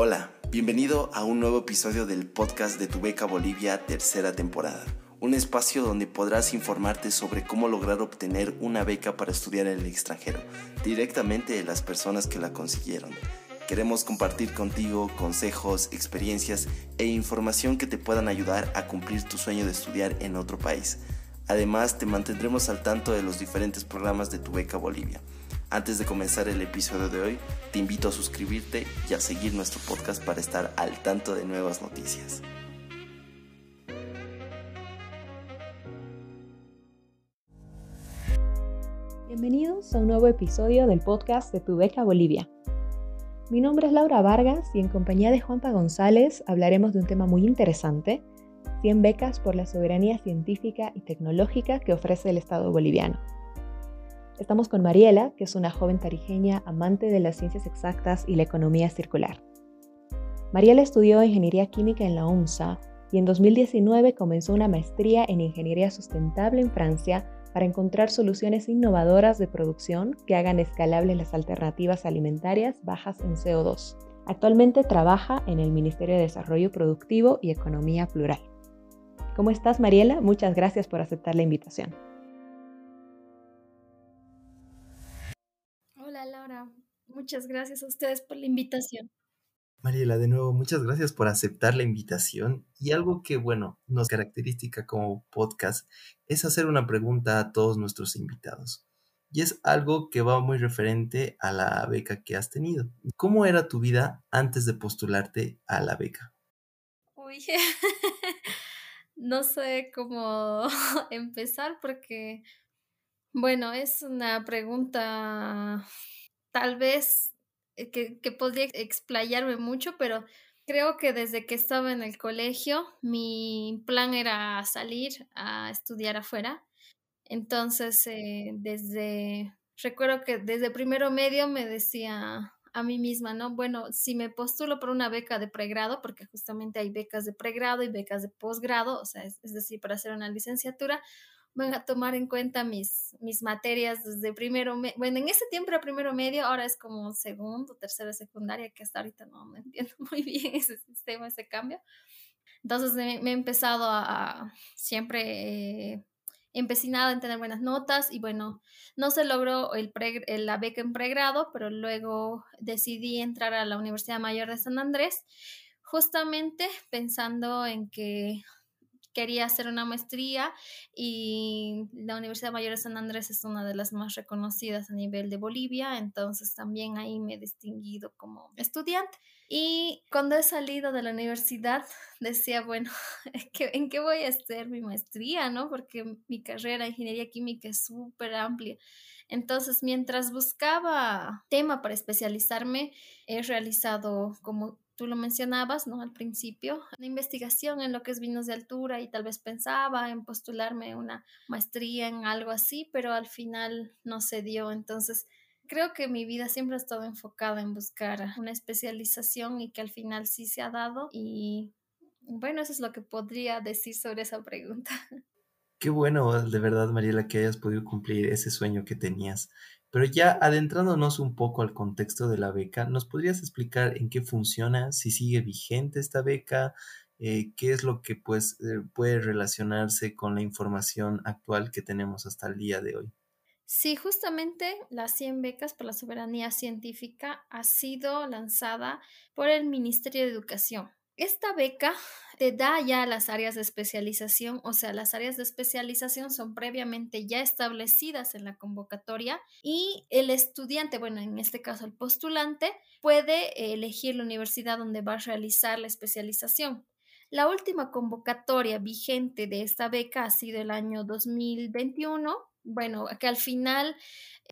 Hola, bienvenido a un nuevo episodio del podcast de Tu Beca Bolivia, tercera temporada. Un espacio donde podrás informarte sobre cómo lograr obtener una beca para estudiar en el extranjero, directamente de las personas que la consiguieron. Queremos compartir contigo consejos, experiencias e información que te puedan ayudar a cumplir tu sueño de estudiar en otro país. Además, te mantendremos al tanto de los diferentes programas de Tu Beca Bolivia. Antes de comenzar el episodio de hoy, te invito a suscribirte y a seguir nuestro podcast para estar al tanto de nuevas noticias. Bienvenidos a un nuevo episodio del podcast de Tu Beca Bolivia. Mi nombre es Laura Vargas y en compañía de Juanpa González hablaremos de un tema muy interesante, 100 becas por la soberanía científica y tecnológica que ofrece el Estado boliviano. Estamos con Mariela, que es una joven tarijeña amante de las ciencias exactas y la economía circular. Mariela estudió ingeniería química en la UNSA y en 2019 comenzó una maestría en ingeniería sustentable en Francia para encontrar soluciones innovadoras de producción que hagan escalables las alternativas alimentarias bajas en CO2. Actualmente trabaja en el Ministerio de Desarrollo Productivo y Economía Plural. ¿Cómo estás, Mariela? Muchas gracias por aceptar la invitación. Muchas gracias a ustedes por la invitación. Mariela, de nuevo, muchas gracias por aceptar la invitación. Y algo que, bueno, nos caracteriza como podcast es hacer una pregunta a todos nuestros invitados. Y es algo que va muy referente a la beca que has tenido. ¿Cómo era tu vida antes de postularte a la beca? Uy, no sé cómo empezar porque bueno, es una pregunta tal vez eh, que, podría explayarme mucho, pero creo que desde que estaba en el colegio, mi plan era salir a estudiar afuera. Entonces, eh, desde, recuerdo que desde primero medio me decía a mí misma, ¿no? Bueno, si me postulo por una beca de pregrado, porque justamente hay becas de pregrado y becas de posgrado, o sea, es decir, para hacer una licenciatura, van a tomar en cuenta mis, mis materias desde primero, bueno, en ese tiempo era primero medio, ahora es como segundo, tercero, secundaria, que hasta ahorita no, me entiendo muy bien ese sistema, ese cambio. Entonces me, he empezado a, siempre eh, empecinada en tener buenas notas y bueno, no se logró el la beca en pregrado, pero luego decidí entrar a la Universidad Mayor de San Andrés, justamente pensando en que quería hacer una maestría y la Universidad Mayor de San Andrés es una de las más reconocidas a nivel de Bolivia, entonces también ahí me he distinguido como estudiante. Y cuando he salido de la universidad decía, bueno, ¿en qué voy a hacer mi maestría? ¿no? Porque mi carrera de ingeniería química es súper amplia. Entonces, mientras buscaba tema para especializarme, he realizado como tú lo mencionabas, ¿no? Al principio, una investigación en lo que es vinos de altura y tal vez pensaba en postularme una maestría en algo así, pero al final no se dio. Entonces, creo que mi vida siempre ha estado enfocada en buscar una especialización y que al final sí se ha dado. Y bueno, eso es lo que podría decir sobre esa pregunta. Qué bueno, de verdad, Mariela, que hayas podido cumplir ese sueño que tenías. Pero ya adentrándonos un poco al contexto de la beca, ¿nos podrías explicar en qué funciona, si sigue vigente esta beca, eh, qué es lo que pues, eh, puede relacionarse con la información actual que tenemos hasta el día de hoy? Sí, justamente las 100 becas por la soberanía científica ha sido lanzada por el Ministerio de Educación esta beca te da ya las áreas de especialización, o sea, las áreas de especialización son previamente ya establecidas en la convocatoria y el estudiante, bueno, en este caso el postulante, puede elegir la universidad donde va a realizar la especialización. La última convocatoria vigente de esta beca ha sido el año 2021 bueno, que al final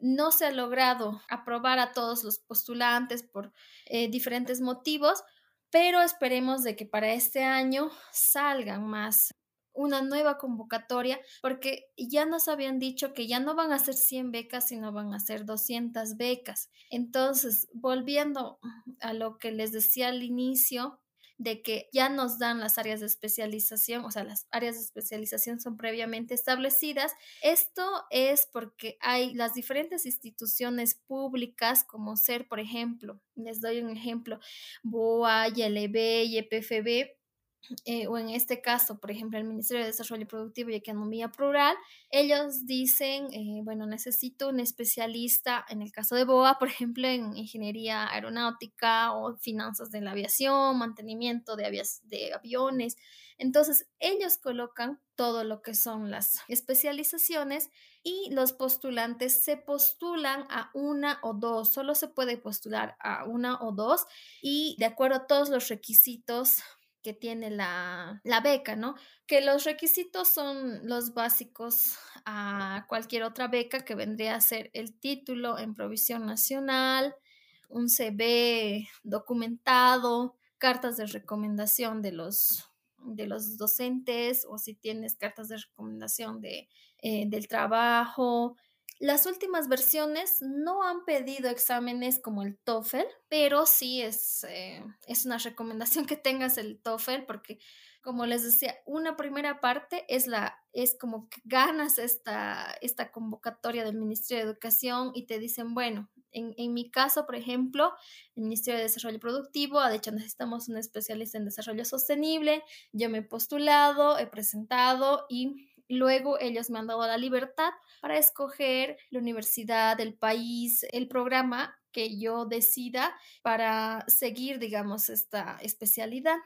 no se ha logrado aprobar a todos los postulantes por eh, diferentes motivos, pero esperemos de que para este año salgan más una nueva convocatoria, porque ya nos habían dicho que ya no van a ser 100 becas, sino van a ser 200 becas. Entonces, volviendo a lo que les decía al inicio, de que ya nos dan las áreas de especialización, o sea, las áreas de especialización son previamente establecidas. Esto es porque hay las diferentes instituciones públicas, como ser, por ejemplo, les doy un ejemplo, BOA, YLB, YPFB, eh, o en este caso, por ejemplo, el Ministerio de Desarrollo Productivo y Economía Plural, ellos dicen, eh, bueno, necesito un especialista, en el caso de BOA, por ejemplo, en ingeniería aeronáutica o finanzas de la aviación, mantenimiento de, de aviones. Entonces, ellos colocan todo lo que son las especializaciones y los postulantes se postulan a una o dos, solo se puede postular a una o dos y de acuerdo a todos los requisitos que tiene la, beca, ¿no? Que los requisitos son los básicos a cualquier otra beca que vendría a ser el título en provisión nacional, un CV documentado, cartas de recomendación de los, de los docentes o si tienes cartas de recomendación de, eh, del trabajo, las últimas versiones no han pedido exámenes como el TOEFL, pero sí es, eh, es una recomendación que tengas el TOEFL porque, como les decía, una primera parte es, la, es como que ganas esta, esta convocatoria del Ministerio de Educación y te dicen, bueno, en, en, mi caso, por ejemplo, el Ministerio de Desarrollo Productivo ha dicho necesitamos un especialista en desarrollo sostenible. Yo me he postulado, he presentado y Luego ellos me han dado la libertad para escoger la universidad, el país, el programa que yo decida para seguir, digamos, esta especialidad.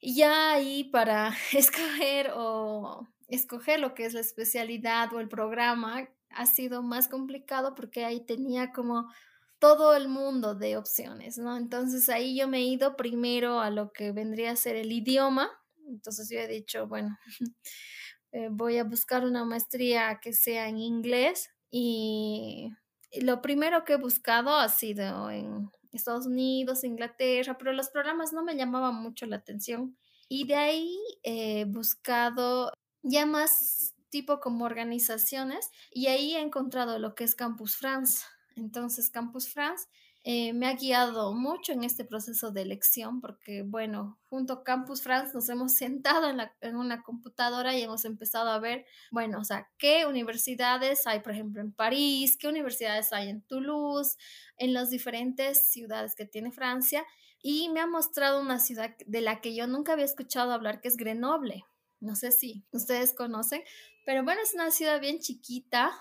Y ya ahí para escoger o escoger lo que es la especialidad o el programa ha sido más complicado porque ahí tenía como todo el mundo de opciones, ¿no? Entonces ahí yo me he ido primero a lo que vendría a ser el idioma. Entonces yo he dicho, bueno, Eh, voy a buscar una maestría que sea en inglés y lo primero que he buscado ha sido en Estados Unidos, Inglaterra, pero los programas no me llamaban mucho la atención. Y de ahí he buscado ya más tipo como organizaciones y ahí he encontrado lo que es Campus France. Entonces, Campus France eh, me ha guiado mucho en este proceso de elección porque, bueno, junto a Campus France nos hemos sentado en, en, una computadora y hemos empezado a ver, bueno, o sea, qué universidades hay, por ejemplo, en París, qué universidades hay en Toulouse, en las diferentes ciudades que tiene Francia. Y me ha mostrado una ciudad de la que yo nunca había escuchado hablar, que es Grenoble. No sé si ustedes conocen, pero bueno, es una ciudad bien chiquita,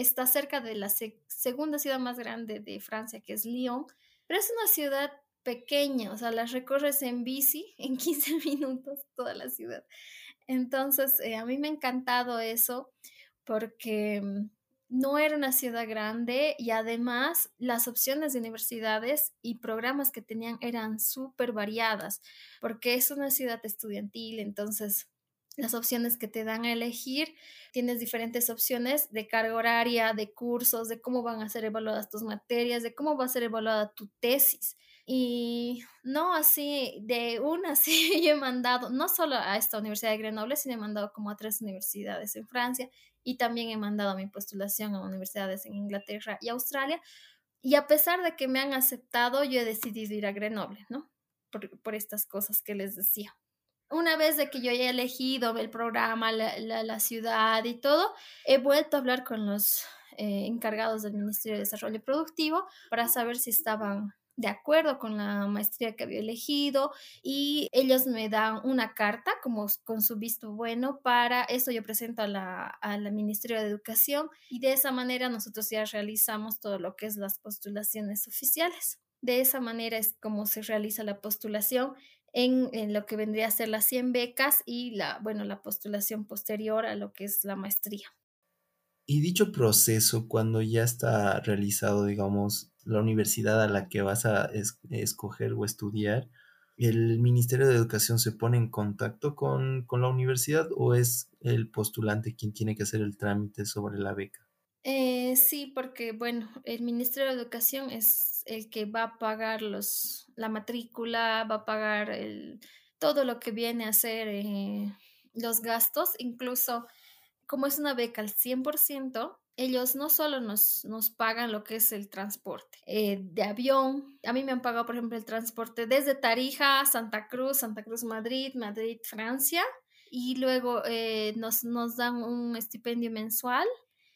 está cerca de la segunda ciudad más grande de Francia, que es Lyon, pero es una ciudad pequeña, o sea, las recorres en bici en 15 minutos toda la ciudad. Entonces, eh, a mí me ha encantado eso porque mm, no era una ciudad grande y además las opciones de universidades y programas que tenían eran súper variadas, porque es una ciudad estudiantil, entonces las opciones que te dan a elegir. Tienes diferentes opciones de carga horaria, de cursos, de cómo van a ser evaluadas tus materias, de cómo va a ser evaluada tu tesis. Y no así, de una, sí, yo he mandado, no solo a esta Universidad de Grenoble, sino he mandado como a tres universidades en Francia y también he mandado mi postulación a universidades en Inglaterra y Australia. Y a pesar de que me han aceptado, yo he decidido ir a Grenoble, ¿no? Por, por estas cosas que les decía una vez de que yo haya elegido el programa, la, la, ciudad y todo, he vuelto a hablar con los eh, encargados del Ministerio de Desarrollo Productivo para saber si estaban de acuerdo con la maestría que había elegido y ellos me dan una carta como con su visto bueno para eso yo presento a la, al Ministerio de Educación y de esa manera nosotros ya realizamos todo lo que es las postulaciones oficiales. De esa manera es como se realiza la postulación en, lo que vendría a ser las 100 becas y la, bueno, la postulación posterior a lo que es la maestría. Y dicho proceso, cuando ya está realizado, digamos, la universidad a la que vas a escoger o estudiar, ¿el Ministerio de Educación se pone en contacto con, con, la universidad o es el postulante quien tiene que hacer el trámite sobre la beca? Eh, sí, porque bueno, el Ministerio de Educación es el que va a pagar los, la matrícula, va a pagar el, todo lo que viene a ser eh, los gastos, incluso como es una beca al 100%, ellos no solo nos, nos pagan lo que es el transporte eh, de avión, a mí me han pagado, por ejemplo, el transporte desde Tarija, Santa Cruz, Santa Cruz, Madrid, Madrid, Francia, y luego eh, nos, nos dan un estipendio mensual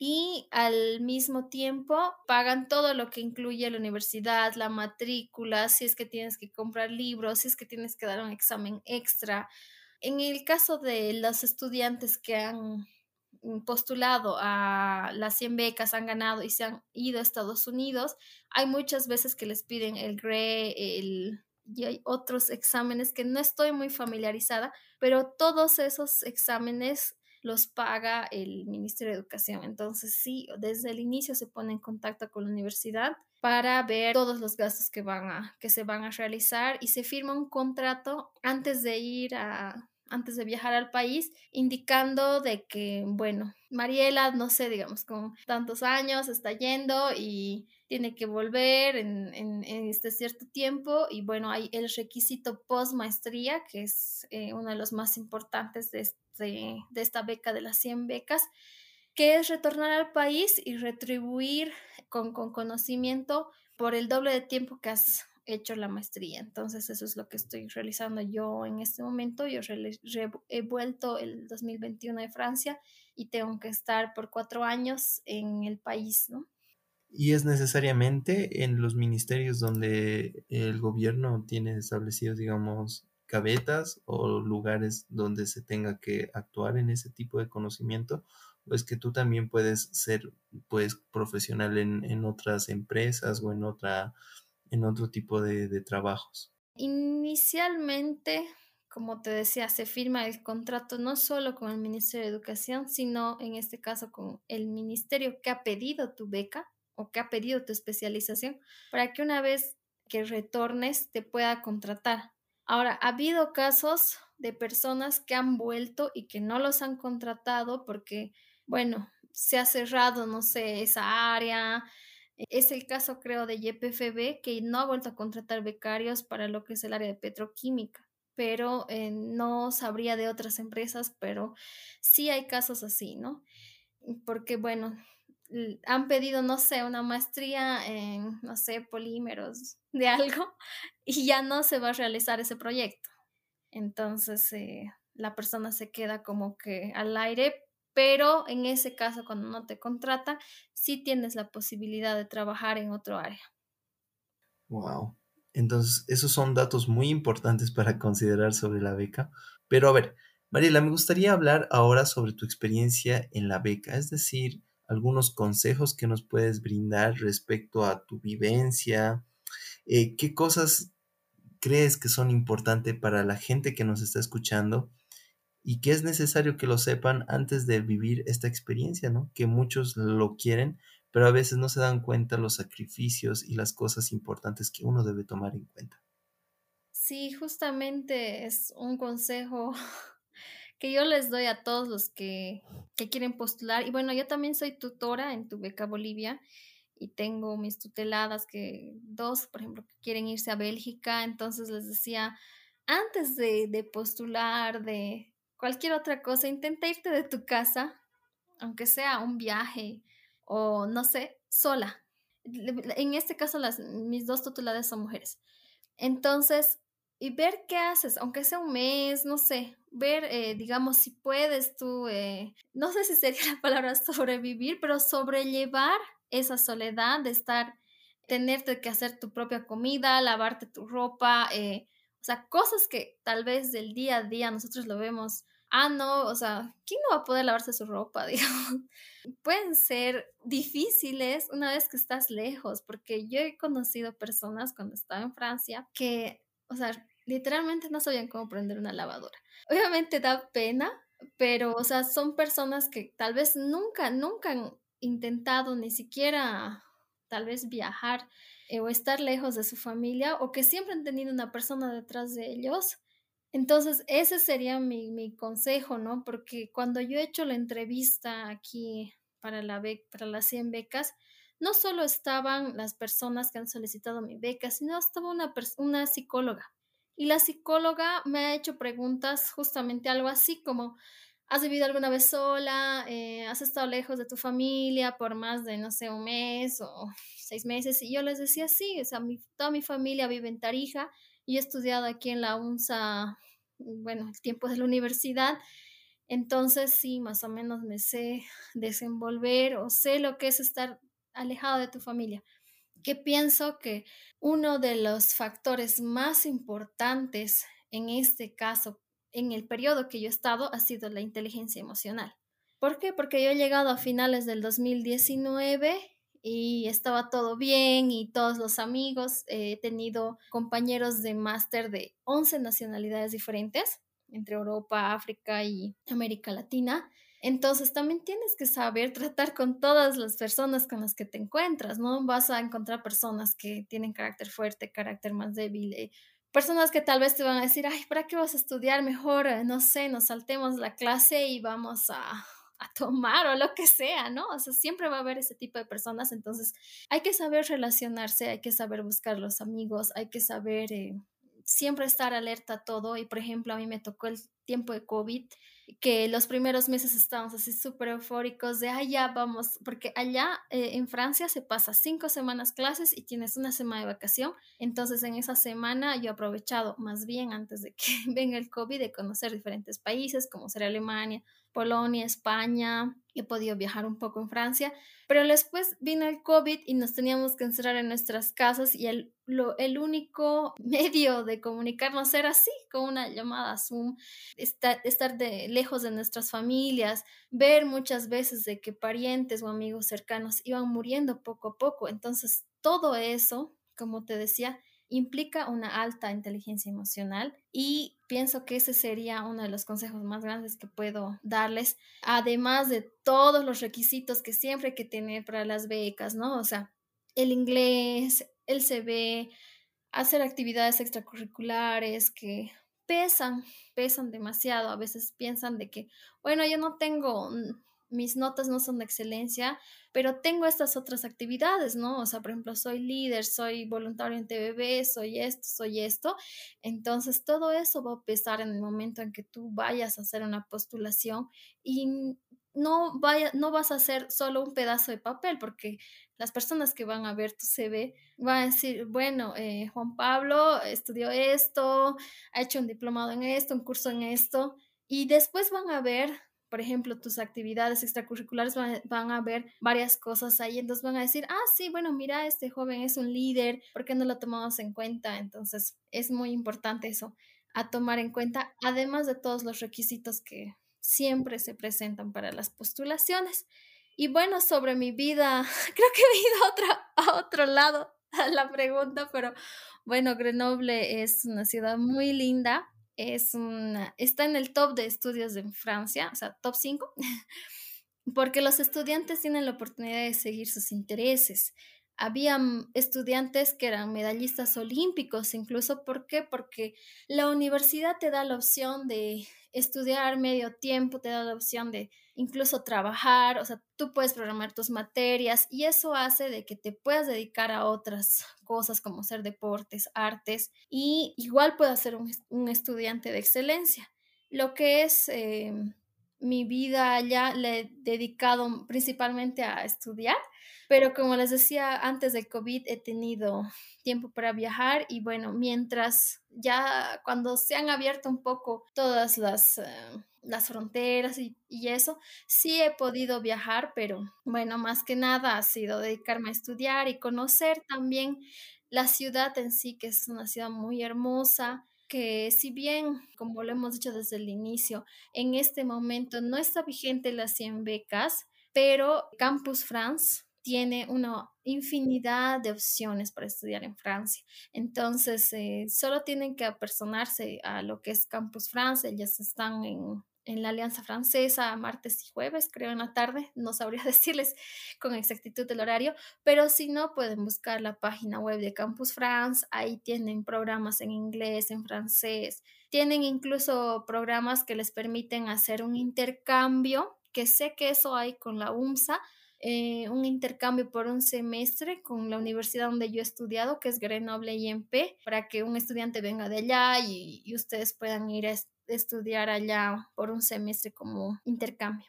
y al mismo tiempo pagan todo lo que incluye la universidad, la matrícula, si es que tienes que comprar libros, si es que tienes que dar un examen extra. En el caso de los estudiantes que han postulado a las 100 becas, han ganado y se han ido a Estados Unidos, hay muchas veces que les piden el GRE, el, y hay otros exámenes que no estoy muy familiarizada, pero todos esos exámenes los paga el Ministerio de Educación. Entonces, sí, desde el inicio se pone en contacto con la universidad para ver todos los gastos que van a que se van a realizar y se firma un contrato antes de ir a antes de viajar al país, indicando de que, bueno, Mariela, no sé, digamos, con tantos años está yendo y tiene que volver en, este cierto tiempo y bueno, hay el requisito post maestría, que es eh, uno de los más importantes de, este, esta beca de las 100 becas, que es retornar al país y retribuir con, con conocimiento por el doble de tiempo que has hecho la maestría. Entonces eso es lo que estoy realizando yo en este momento. Yo he vuelto el 2021 de Francia y tengo que estar por cuatro años en el país, ¿no? Y es necesariamente en los ministerios donde el gobierno tiene establecidos, digamos, cabetas o lugares donde se tenga que actuar en ese tipo de conocimiento, o es que tú también puedes ser, pues, profesional en, en otras empresas o en otra en otro tipo de, trabajos? Inicialmente, como te decía, se firma el contrato no solo con el Ministerio de Educación, sino en este caso con el ministerio que ha pedido tu beca o que ha pedido tu especialización para que una vez que retornes te pueda contratar. Ahora, ha habido casos de personas que han vuelto y que no los han contratado porque, bueno, se ha cerrado, no sé, esa área, es el caso, creo, de YPFB, que no ha vuelto a contratar becarios para lo que es el área de petroquímica, pero eh, no sabría de otras empresas, pero sí hay casos así, ¿no? Porque, bueno, han pedido, no sé, una maestría en, no sé, polímeros de algo y ya no se va a realizar ese proyecto. Entonces, eh, la persona se queda como que al aire, pero en ese caso, cuando no te contrata, sí tienes la posibilidad de trabajar en otro área. Wow. Entonces, esos son datos muy importantes para considerar sobre la beca. Pero a ver, Mariela, me gustaría hablar ahora sobre tu experiencia en la beca, es decir, algunos consejos que nos puedes brindar respecto a tu vivencia, eh, qué cosas crees que son importantes para la gente que nos está escuchando y que es necesario que lo sepan antes de vivir esta experiencia, ¿no? Que muchos lo quieren, pero a veces no se dan cuenta los sacrificios y las cosas importantes que uno debe tomar en cuenta. Sí, justamente es un consejo que yo les doy a todos los que, que quieren postular. Y bueno, yo también soy tutora en tu beca Bolivia y tengo mis tuteladas que dos, por ejemplo, que quieren irse a Bélgica. Entonces les decía, antes de, de postular, de, cualquier otra cosa, intenta irte de tu casa, aunque sea un viaje o no sé, sola. En este caso, las, mis dos tuteladas son mujeres. Entonces, y ver qué haces, aunque sea un mes, no sé, ver, eh, digamos, si puedes tú, eh, no sé si sería la palabra sobrevivir, pero sobrellevar esa soledad de estar, tenerte que hacer tu propia comida, lavarte tu ropa, eh, o sea, cosas que tal vez del día a día nosotros lo vemos ah, no, o sea, ¿quién no va a poder lavarse su ropa? Digamos, pueden ser difíciles una vez que estás lejos, porque yo he conocido personas cuando estaba en Francia que, o sea, literalmente no sabían cómo prender una lavadora. Obviamente da pena, pero, o sea, son personas que tal vez nunca, nunca han intentado ni siquiera tal vez viajar eh, o estar lejos de su familia o que siempre han tenido una persona detrás de ellos entonces, ese sería mi, consejo, ¿no? Porque cuando yo he hecho la entrevista aquí para, la para las 100 becas, no solo estaban las personas que han solicitado mi beca, sino estaba una, una psicóloga. Y la psicóloga me ha hecho preguntas justamente algo así como, ¿has vivido alguna vez sola? Eh, ¿Has estado lejos de tu familia por más de, no sé, un mes o seis meses? Y yo les decía, sí, o sea, mi, toda mi familia vive en Tarija y he estudiado aquí en la UNSA, bueno, el tiempo de la universidad. Entonces, sí, más o menos me sé desenvolver o sé lo que es estar alejado de tu familia. Que pienso que uno de los factores más importantes en este caso, en el periodo que yo he estado, ha sido la inteligencia emocional. ¿Por qué? Porque yo he llegado a finales del 2019 y estaba todo bien y todos los amigos, he tenido compañeros de máster de 11 nacionalidades diferentes, entre Europa, África y América Latina. Entonces también tienes que saber tratar con todas las personas con las que te encuentras, ¿no? Vas a encontrar personas que tienen carácter fuerte, carácter más débil, eh, personas que tal vez te van a decir, ay, ¿para qué vas a estudiar? Mejor, eh, no sé, nos saltemos la clase y vamos a, a tomar o lo que sea, ¿no? O sea, siempre va a haber ese tipo de personas, entonces hay que saber relacionarse, hay que saber buscar los amigos, hay que saber eh, siempre estar alerta a todo y, por ejemplo, a mí me tocó el tiempo de COVID que los primeros meses estábamos así súper eufóricos de allá vamos, porque allá eh, en Francia se pasa cinco semanas clases y tienes una semana de vacación. Entonces en esa semana yo he aprovechado más bien antes de que venga el COVID de conocer diferentes países como ser Alemania, Polonia, España, he podido viajar un poco en Francia, pero después vino el COVID y nos teníamos que encerrar en nuestras casas y el, lo, el único medio de comunicarnos era así, con una llamada Zoom, estar, estar de, lejos de nuestras familias, ver muchas veces de que parientes o amigos cercanos iban muriendo poco a poco. Entonces, todo eso, como te decía, implica una alta inteligencia emocional y pienso que ese sería uno de los consejos más grandes que puedo darles, además de todos los requisitos que siempre hay que tener para las becas, ¿no? O sea, el inglés, el CV, hacer actividades extracurriculares que pesan, pesan demasiado. A veces piensan de que, bueno, yo no tengo mis notas no son de excelencia, pero tengo estas otras actividades, ¿no? O sea, por ejemplo, soy líder, soy voluntario en TVB, soy esto, soy esto. Entonces, todo eso va a pesar en el momento en que tú vayas a hacer una postulación y no, vaya, no vas a hacer solo un pedazo de papel, porque las personas que van a ver tu CV van a decir, bueno, eh, Juan Pablo estudió esto, ha hecho un diplomado en esto, un curso en esto, y después van a ver por ejemplo, tus actividades extracurriculares van, a ver varias cosas ahí, entonces van a decir, ah, sí, bueno, mira, este joven es un líder, ¿por qué no lo tomamos en cuenta? Entonces, es muy importante eso a tomar en cuenta, además de todos los requisitos que siempre se presentan para las postulaciones. Y bueno, sobre mi vida, creo que he ido a, otro lado a la pregunta, pero bueno, Grenoble es una ciudad muy linda es una, está en el top de estudios de Francia, o sea, top 5, porque los estudiantes tienen la oportunidad de seguir sus intereses. Había estudiantes que eran medallistas olímpicos, incluso, ¿por qué? Porque la universidad te da la opción de estudiar medio tiempo, te da la opción de incluso trabajar, o sea, tú puedes programar tus materias y eso hace de que te puedas dedicar a otras cosas como ser deportes, artes y igual puedas ser un, estudiante de excelencia. Lo que es eh, mi vida ya le he dedicado principalmente a estudiar, pero como les decía, antes del COVID he tenido tiempo para viajar y bueno, mientras ya cuando se han abierto un poco todas las... Eh, las fronteras y, y, eso, sí he podido viajar, pero bueno, más que nada ha sido dedicarme a estudiar y conocer también la ciudad en sí, que es una ciudad muy hermosa, que si bien, como lo hemos dicho desde el inicio, en este momento no está vigente las 100 becas, pero Campus France tiene una infinidad de opciones para estudiar en Francia. Entonces, eh, solo tienen que apersonarse a lo que es Campus France, ellas están en, en la Alianza Francesa martes y jueves, creo en la tarde, no sabría decirles con exactitud el horario, pero si no, pueden buscar la página web de Campus France, ahí tienen programas en inglés, en francés, tienen incluso programas que les permiten hacer un intercambio, que sé que eso hay con la UMSA, eh, un intercambio por un semestre con la universidad donde yo he estudiado, que es Grenoble IMP, para que un estudiante venga de allá y, y ustedes puedan ir a estudiar allá por un semestre como intercambio.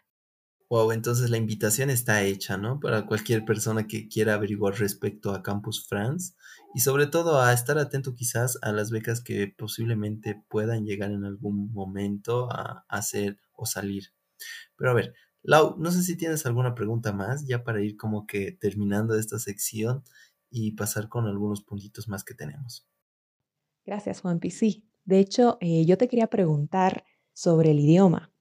Wow, entonces la invitación está hecha, ¿no? Para cualquier persona que quiera averiguar respecto a Campus France y sobre todo a estar atento quizás a las becas que posiblemente puedan llegar en algún momento a hacer o salir. Pero a ver, Lau, no sé si tienes alguna pregunta más ya para ir como que terminando esta sección y pasar con algunos puntitos más que tenemos. Gracias, Juanpi. Sí, de hecho, eh, yo te quería preguntar sobre el idioma,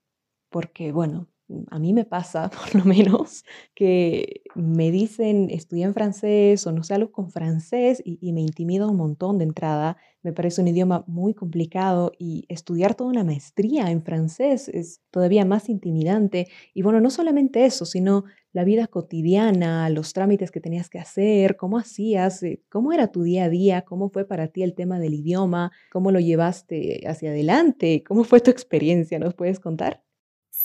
porque bueno, a mí me pasa, por lo menos, que me dicen estudié en francés o no sé algo con francés y, me intimida un montón de entrada. Me parece un idioma muy complicado y estudiar toda una maestría en francés es todavía más intimidante. Y bueno, no solamente eso, sino la vida cotidiana, los trámites que tenías que hacer, cómo hacías, eh, cómo era tu día a día, cómo fue para ti el tema del idioma, cómo lo llevaste hacia adelante, cómo fue tu experiencia, ¿nos puedes contar?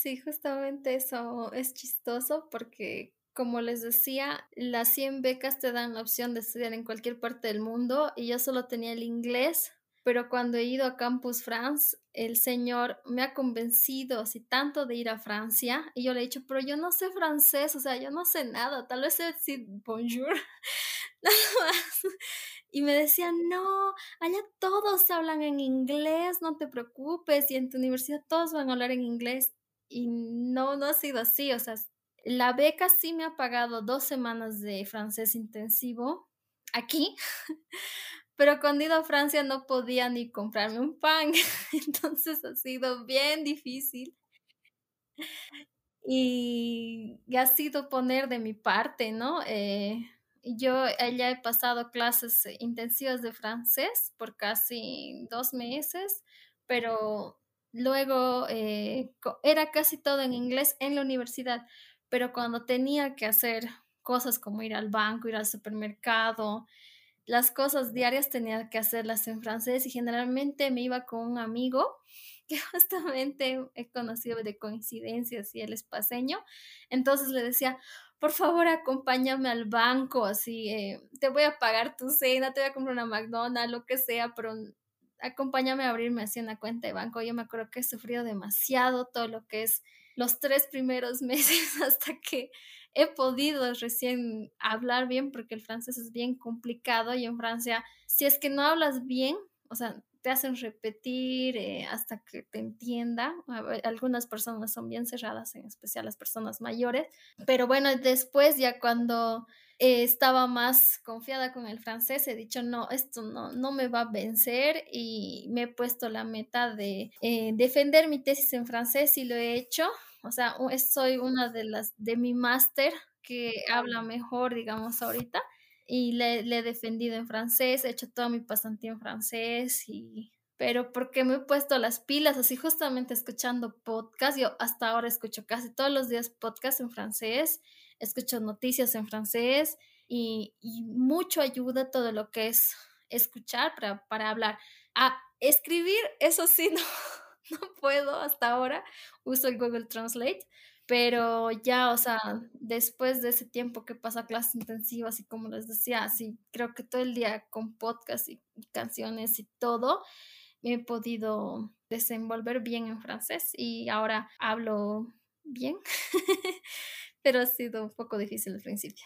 Sí, justamente eso es chistoso porque, como les decía, las 100 becas te dan la opción de estudiar en cualquier parte del mundo y yo solo tenía el inglés, pero cuando he ido a Campus France, el señor me ha convencido así tanto de ir a Francia y yo le he dicho, pero yo no sé francés, o sea, yo no sé nada, tal vez sé decir bonjour, nada más. Y me decía, no, allá todos hablan en inglés, no te preocupes, y en tu universidad todos van a hablar en inglés y no, no ha sido así, o sea, la beca sí me ha pagado dos semanas de francés intensivo aquí, pero cuando he ido a Francia no podía ni comprarme un pan, entonces ha sido bien difícil. Y, ha sido poner de mi parte, ¿no? Eh, yo allá he pasado clases intensivas de francés por casi dos meses, pero Luego eh, era casi todo en inglés en la universidad, pero cuando tenía que hacer cosas como ir al banco, ir al supermercado, las cosas diarias tenía que hacerlas en francés y generalmente me iba con un amigo que justamente he conocido de coincidencias y él es paseño. Entonces le decía, por favor, acompáñame al banco, así, eh, te voy a pagar tu cena, te voy a comprar una McDonald's, lo que sea, pero acompáñame a abrirme así una cuenta de banco. Yo me acuerdo que he sufrido demasiado todo lo que es los tres primeros meses hasta que he podido recién hablar bien porque el francés es bien complicado y en Francia, si es que no hablas bien, o sea, te hacen repetir eh, hasta que te entienda. Algunas personas son bien cerradas, en especial las personas mayores. Pero bueno, después ya cuando eh, estaba más confiada con el francés, he dicho, no, esto no, no me va a vencer y me he puesto la meta de eh, defender mi tesis en francés y lo he hecho. O sea, soy una de las de mi máster que habla mejor, digamos, ahorita. Y le, he defendido en francés, he hecho toda mi pasantía en francés y pero porque me he puesto las pilas, así justamente escuchando podcast, yo hasta ahora escucho casi todos los días podcast en francés escucho noticias en francés y, mucho ayuda todo lo que es escuchar para, para hablar. A escribir, eso sí, no, no puedo hasta ahora, uso el Google Translate, pero ya, o sea, después de ese tiempo que pasa clases intensivas y como les decía, así creo que todo el día con podcast y, y canciones y todo, he podido desenvolver bien en francés y ahora hablo bien. pero ha sido un poco difícil al principio.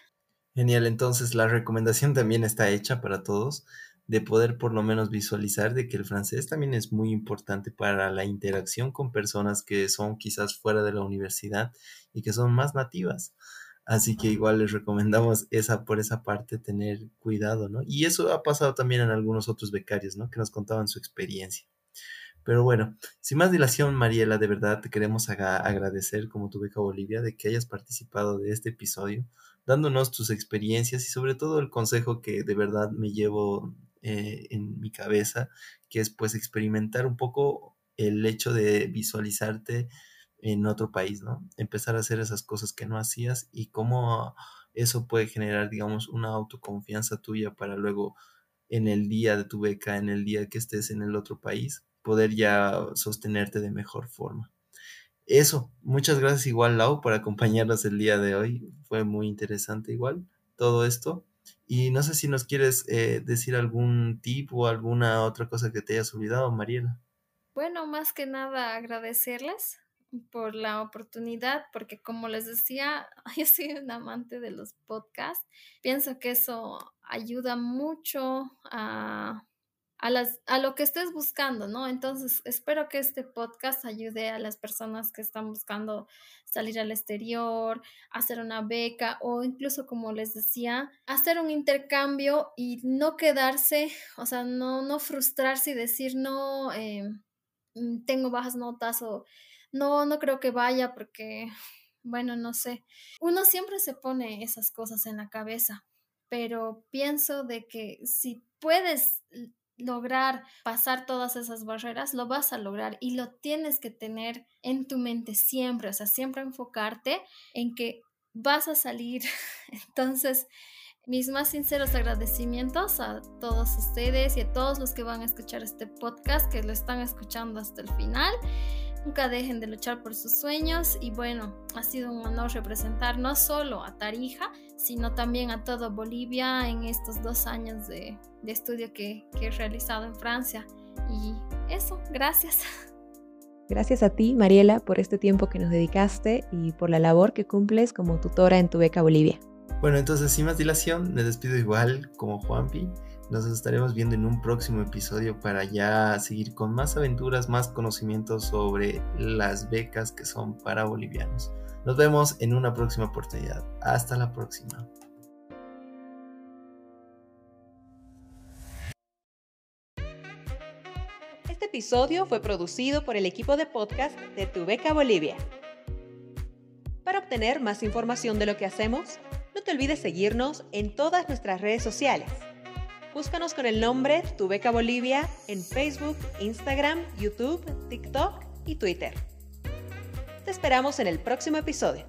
Genial, entonces la recomendación también está hecha para todos de poder por lo menos visualizar de que el francés también es muy importante para la interacción con personas que son quizás fuera de la universidad y que son más nativas. Así que igual les recomendamos esa por esa parte tener cuidado, ¿no? Y eso ha pasado también en algunos otros becarios, ¿no? Que nos contaban su experiencia. Pero bueno, sin más dilación, Mariela, de verdad te queremos agradecer como tu beca Bolivia de que hayas participado de este episodio, dándonos tus experiencias y sobre todo el consejo que de verdad me llevo eh, en mi cabeza, que es pues experimentar un poco el hecho de visualizarte en otro país, ¿no? Empezar a hacer esas cosas que no hacías y cómo eso puede generar, digamos, una autoconfianza tuya para luego en el día de tu beca, en el día que estés en el otro país, poder ya sostenerte de mejor forma. eso, muchas gracias igual Lau por acompañarnos el día de hoy. Fue muy interesante igual todo esto. Y no sé si nos quieres eh, decir algún tip o alguna otra cosa que te hayas olvidado, Mariela. Bueno, más que nada agradecerles por la oportunidad, porque como les decía, yo soy un amante de los podcasts. Pienso que eso ayuda mucho a a, lo que estés buscando, ¿no? Entonces, espero que este podcast ayude a las personas que están buscando salir al exterior, hacer una beca o incluso, como les decía, hacer un intercambio y no quedarse, o sea, no, no frustrarse y decir, no, eh, mm, tengo bajas notas o no, no creo que vaya porque, bueno, no sé. Uno siempre se pone esas cosas en la cabeza, pero pienso de que si puedes lograr pasar todas esas barreras, lo vas a lograr y lo tienes que tener en tu mente siempre, o sea, siempre enfocarte en que vas a salir. Entonces, mis más sinceros agradecimientos a todos ustedes y a todos los que van a escuchar este podcast, que lo están escuchando hasta el final. Nunca dejen de luchar por sus sueños y bueno, ha sido un honor representar no solo a Tarija, sino también a todo Bolivia en estos dos años de, estudio que, que he realizado en Francia. Y eso, gracias. Gracias a ti, Mariela, por este tiempo que nos dedicaste y por la labor que cumples como tutora en tu beca Bolivia. Bueno, entonces sin más dilación, me despido igual como Juanpi. Nos estaremos viendo en un próximo episodio para ya seguir con más aventuras, más conocimientos sobre las becas que son para bolivianos. Nos vemos en una próxima oportunidad. Hasta la próxima. Este episodio fue producido por el equipo de podcast de Tu Beca Bolivia. Para obtener más información de lo que hacemos, no te olvides seguirnos en todas nuestras redes sociales Búscanos con el nombre Tu Beca Bolivia en Facebook, Instagram, YouTube, TikTok y Twitter. Te esperamos en el próximo episodio.